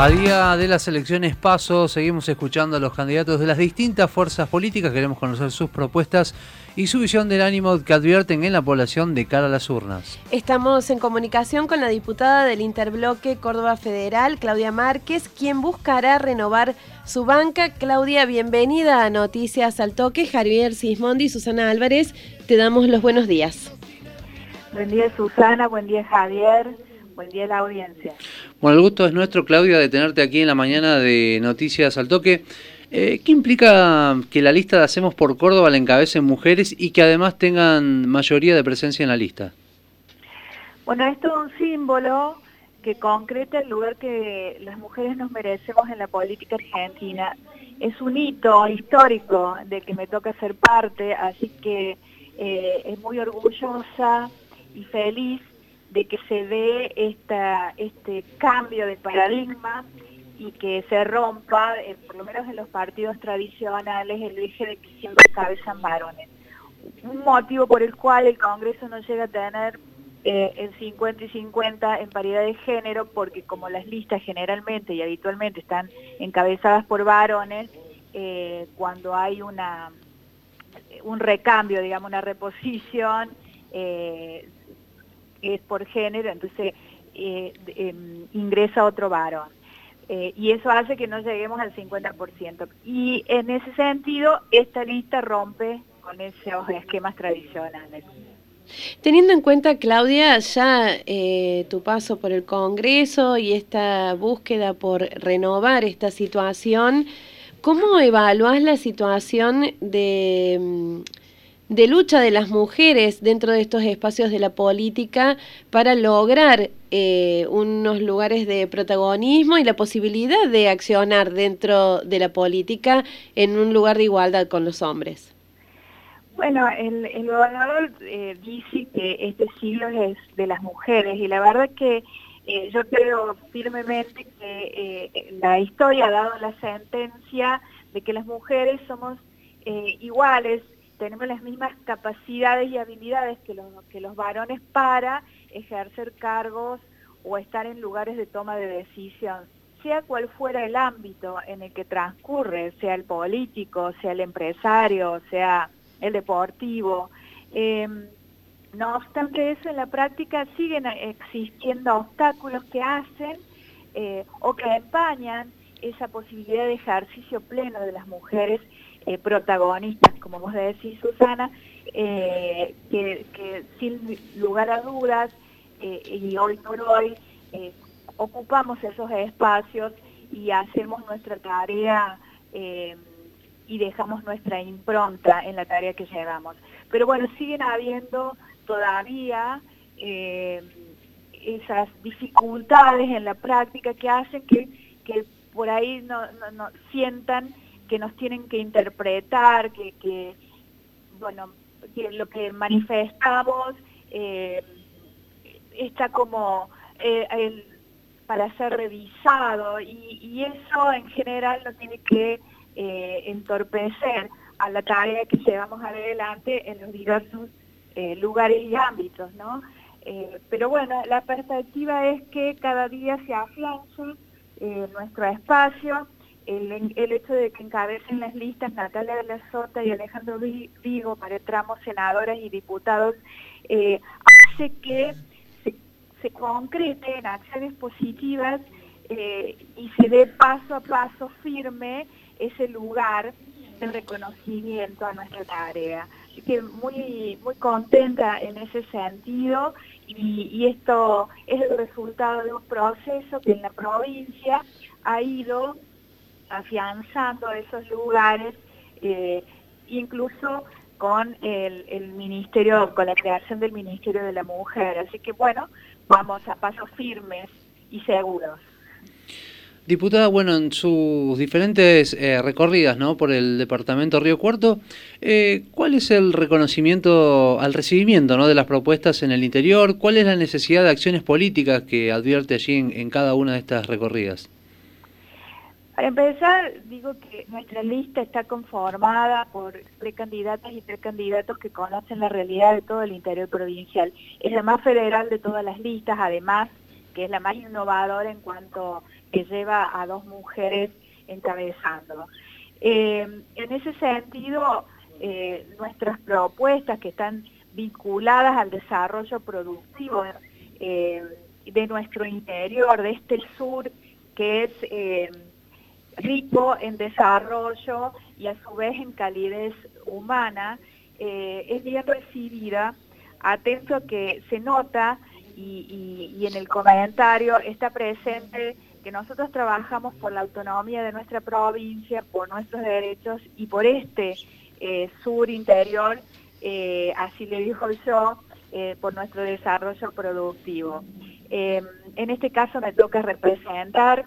A día de las elecciones paso, seguimos escuchando a los candidatos de las distintas fuerzas políticas, queremos conocer sus propuestas y su visión del ánimo que advierten en la población de cara a las urnas. Estamos en comunicación con la diputada del Interbloque Córdoba Federal, Claudia Márquez, quien buscará renovar su banca. Claudia, bienvenida a Noticias al Toque. Javier Sismondi y Susana Álvarez, te damos los buenos días. Buen día Susana, buen día Javier. Buen día la audiencia. Bueno, el gusto es nuestro, Claudia, de tenerte aquí en la mañana de Noticias al Toque. Eh, ¿Qué implica que la lista de Hacemos por Córdoba la encabecen mujeres y que además tengan mayoría de presencia en la lista? Bueno, esto es un símbolo que concreta el lugar que las mujeres nos merecemos en la política argentina. Es un hito histórico de que me toca ser parte, así que eh, es muy orgullosa y feliz de que se dé esta, este cambio de paradigma y que se rompa, eh, por lo menos en los partidos tradicionales, el eje de que siempre cabezan varones. Un motivo por el cual el Congreso no llega a tener eh, el 50 y 50 en paridad de género, porque como las listas generalmente y habitualmente están encabezadas por varones, eh, cuando hay una un recambio, digamos, una reposición, eh, es por género, entonces eh, em, ingresa otro varón. Eh, y eso hace que no lleguemos al 50%. Y en ese sentido, esta lista rompe con esos esquemas tradicionales. Teniendo en cuenta, Claudia, ya eh, tu paso por el Congreso y esta búsqueda por renovar esta situación, ¿cómo evalúas la situación de mm, de lucha de las mujeres dentro de estos espacios de la política para lograr eh, unos lugares de protagonismo y la posibilidad de accionar dentro de la política en un lugar de igualdad con los hombres. Bueno, el, gobernador eh, dice que este siglo es de las mujeres y la verdad que eh, yo creo firmemente que la historia ha dado la sentencia de que las mujeres somos iguales tenemos las mismas capacidades y habilidades que los, que los varones para ejercer cargos o estar en lugares de toma de decisión, sea cual fuera el ámbito en el que transcurre, sea el político, sea el empresario, sea el deportivo. Em, no obstante eso, en la práctica siguen existiendo obstáculos que hacen eh, o que empañan esa posibilidad de ejercicio pleno de las mujeres eh, protagonistas, como vos decís, Susana, eh, que, sin lugar a dudas, eh, y hoy por hoy, ocupamos esos espacios y hacemos nuestra tarea y dejamos nuestra impronta en la tarea que llevamos. Pero bueno, siguen habiendo todavía esas dificultades en la práctica que hacen que, que por ahí no, no sientan que nos tienen que interpretar, que, bueno, que lo que manifestamos eh, está como eh, para ser revisado y, eso en general no tiene que eh, entorpecer a la tarea que llevamos adelante en los diversos lugares y ámbitos, ¿no? pero bueno, la perspectiva es que cada día se afianza nuestro espacio, el, hecho de que encabecen las listas Natalia de la Sota y Alejandro Vigo para tramos senadoras y diputados eh, hace que se, se concreten acciones positivas eh, y se dé paso a paso firme ese lugar de reconocimiento a nuestra tarea. Así que muy, muy contenta en ese sentido y, y esto es el resultado de un proceso que en la provincia ha ido afianzando esos lugares, eh, incluso con el, ministerio, con la creación del Ministerio de la Mujer. Así que bueno, vamos a pasos firmes y seguros. Diputada, bueno, en sus diferentes eh, recorridas ¿no? por el departamento Río Cuarto, eh, ¿cuál es el reconocimiento al recibimiento ¿no? de las propuestas en el interior? ¿Cuál es la necesidad de acciones políticas que advierte allí en cada una de estas recorridas? Para empezar, digo que nuestra lista está conformada por precandidatas y precandidatos que conocen la realidad de todo el interior provincial. Es la más federal de todas las listas, además que es la más innovadora en cuanto que lleva a dos mujeres encabezando. Eh, en ese sentido, eh, nuestras propuestas que están vinculadas al desarrollo productivo eh, de nuestro interior, de este sur que es rico en desarrollo y a su vez en calidez humana, es bien recibida, atento que se nota y, en el comentario está presente que nosotros trabajamos por la autonomía de nuestra provincia, por nuestros derechos y por este eh, sur interior, eh, así le dijo yo, eh, por nuestro desarrollo productivo. en este caso me toca representar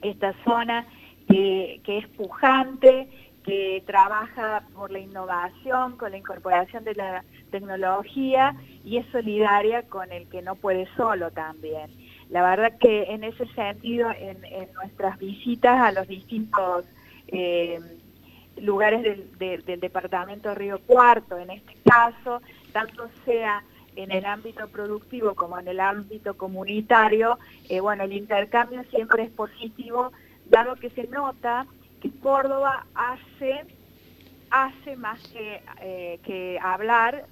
esta zona que es pujante, que trabaja por la innovación, con la incorporación de la tecnología y es solidaria con el que no puede solo también. La verdad que en ese sentido, en, nuestras visitas a los distintos eh, lugares del, departamento Río Cuarto, en este caso, tanto sea en el ámbito productivo como en el ámbito comunitario, eh, bueno, el intercambio siempre es positivo, dado que se nota que Córdoba hace, hace más que, eh, que hablar,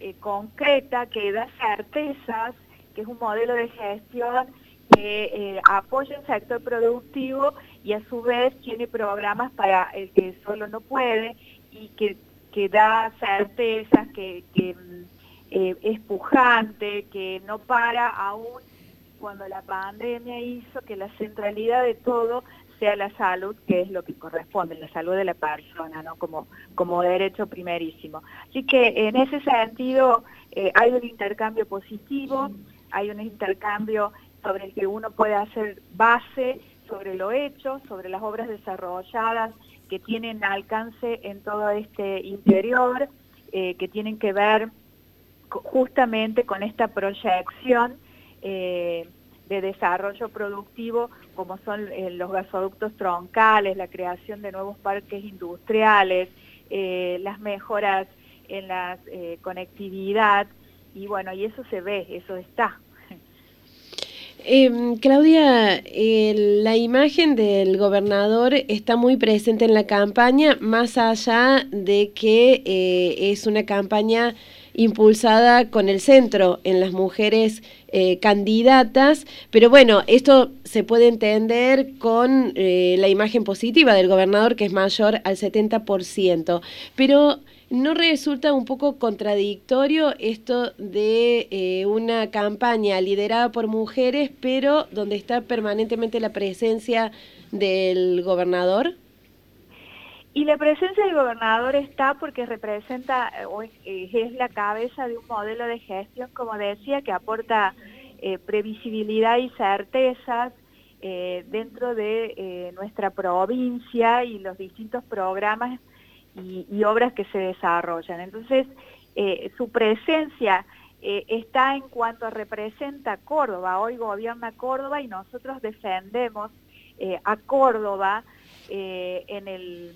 eh, concreta, que da certezas, que es un modelo de gestión que eh, apoya el sector productivo y a su vez tiene programas para el que solo no puede y que, que da certezas, que, que es pujante, que no para aún cuando la pandemia hizo que la centralidad de todo sea la salud, que es lo que corresponde, la salud de la persona, ¿no? Como, como derecho primerísimo. Así que en ese sentido eh, hay un intercambio positivo, hay un intercambio sobre el que uno puede hacer base sobre lo hecho, sobre las obras desarrolladas que tienen alcance en todo este interior, eh, que tienen que ver justamente con esta proyección eh, de desarrollo productivo como son eh, los gasoductos troncales, la creación de nuevos parques industriales, eh, las mejoras en la conectividad y bueno, y eso se ve, eso está. Em, Claudia, la imagen del gobernador está muy presente en la campaña, más allá de que es una campaña impulsada con el centro en las mujeres eh, candidatas, pero bueno, esto se puede entender con eh, la imagen positiva del gobernador que es mayor al 70%, pero ¿no resulta un poco contradictorio esto de eh, una campaña liderada por mujeres, pero donde está permanentemente la presencia del gobernador? Y la presencia del gobernador está porque representa eh, o es, la cabeza de un modelo de gestión, como decía, que aporta eh, previsibilidad y certezas eh, dentro de nuestra provincia y los distintos programas y, obras que se desarrollan. Entonces, su presencia está en cuanto representa Córdoba. Hoy gobierna Córdoba y nosotros defendemos a Córdoba en el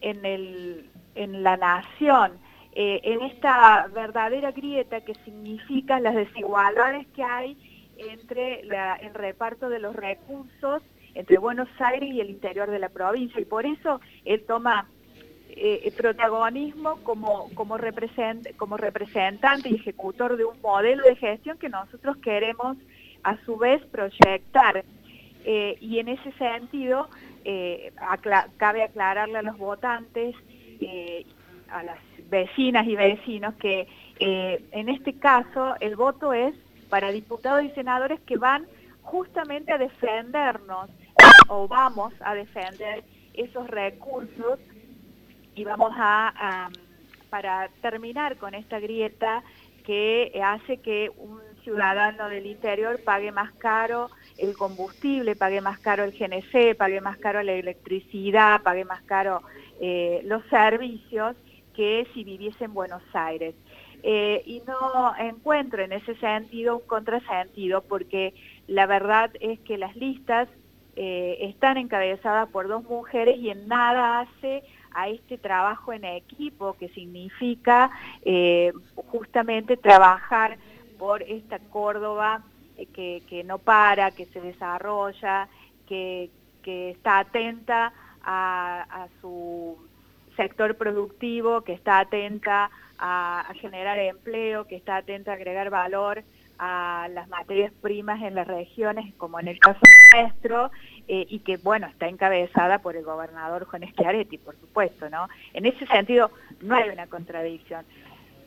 en, el, en la nación, eh, en esta verdadera grieta que significa las desigualdades que hay entre el reparto de los recursos entre Buenos Aires y el interior de la provincia. Y por eso él toma eh, protagonismo como, como, como representante y ejecutor de un modelo de gestión que nosotros queremos a su vez proyectar. Eh, y en ese sentido eh, cabe aclararle a los votantes, eh, a las vecinas y vecinos, que en este caso el voto es para diputados y senadores que van justamente a defendernos o vamos a defender esos recursos y vamos a, para terminar con esta grieta que hace que un ciudadano del interior pague más caro el combustible, pague más caro el GNC, pague más caro la electricidad, pague más caro eh, los servicios que si viviese en Buenos Aires. Eh, y no encuentro en ese sentido un contrasentido porque la verdad es que las listas eh, están encabezadas por dos mujeres y en nada hace a este trabajo en equipo que significa justamente trabajar por esta Córdoba que, que no para, que se desarrolla, que, que está atenta a, su sector productivo, que está atenta a, generar empleo, que está atenta a agregar valor a las materias primas en las regiones, como en el caso nuestro, eh, y que, bueno, está encabezada por el gobernador Juan Schiaretti, por supuesto, ¿no? En ese sentido, no hay una contradicción.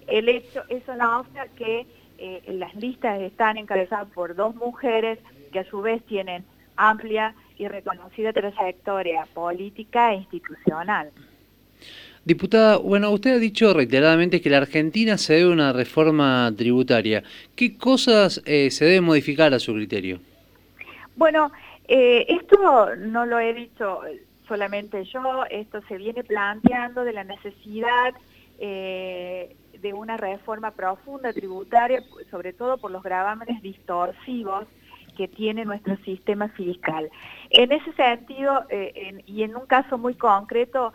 El hecho, eso no obsta que eh, las listas están encabezadas por dos mujeres que a su vez tienen amplia y reconocida trayectoria política e institucional. Diputada, bueno, usted ha dicho reiteradamente que la Argentina se debe una reforma tributaria. ¿Qué cosas eh, se deben modificar a su criterio? Bueno, eh, esto no lo he dicho solamente yo, esto se viene planteando de la necesidad eh, de una reforma profunda tributaria, sobre todo por los gravámenes distorsivos que tiene nuestro sistema fiscal. En ese sentido, eh, y en un caso muy concreto,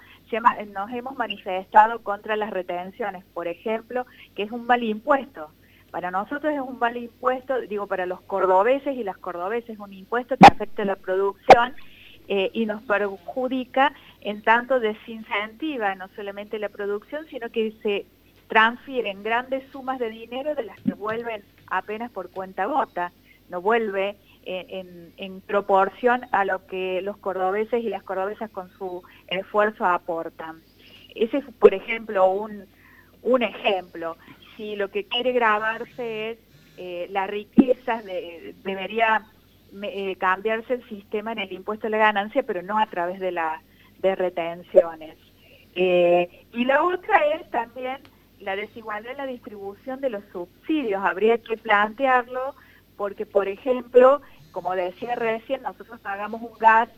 nos hemos manifestado contra las retenciones, por ejemplo, que es un mal impuesto. Para nosotros es un mal impuesto, digo, para los cordobeses y las cordobeses es un impuesto que afecta la producción eh, y nos perjudica en tanto desincentiva no solamente la producción, sino que se transfieren grandes sumas de dinero de las que vuelven apenas por cuenta gota no vuelve en, proporción a lo que los cordobeses y las cordobesas con su esfuerzo aportan. Ese es, por ejemplo, un, un ejemplo. Si lo que quiere grabarse es eh, la riqueza, debería eh, cambiarse el sistema en el impuesto a la ganancia, pero no a través de, la, de retenciones. Eh, y la otra es también la desigualdad en la distribución de los subsidios. Habría que plantearlo porque, por ejemplo, como decía recién, nosotros pagamos un gas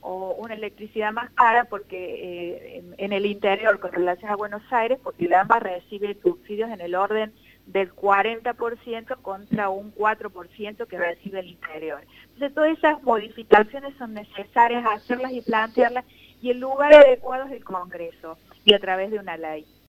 o una electricidad más cara porque eh, en, el interior con relación a Buenos Aires, porque recibe subsidios en el orden del 40% contra un 4% que recibe el interior. Entonces todas esas modificaciones son necesarias hacerlas y plantearlas y el lugar adecuado es el Congreso y a través de una ley.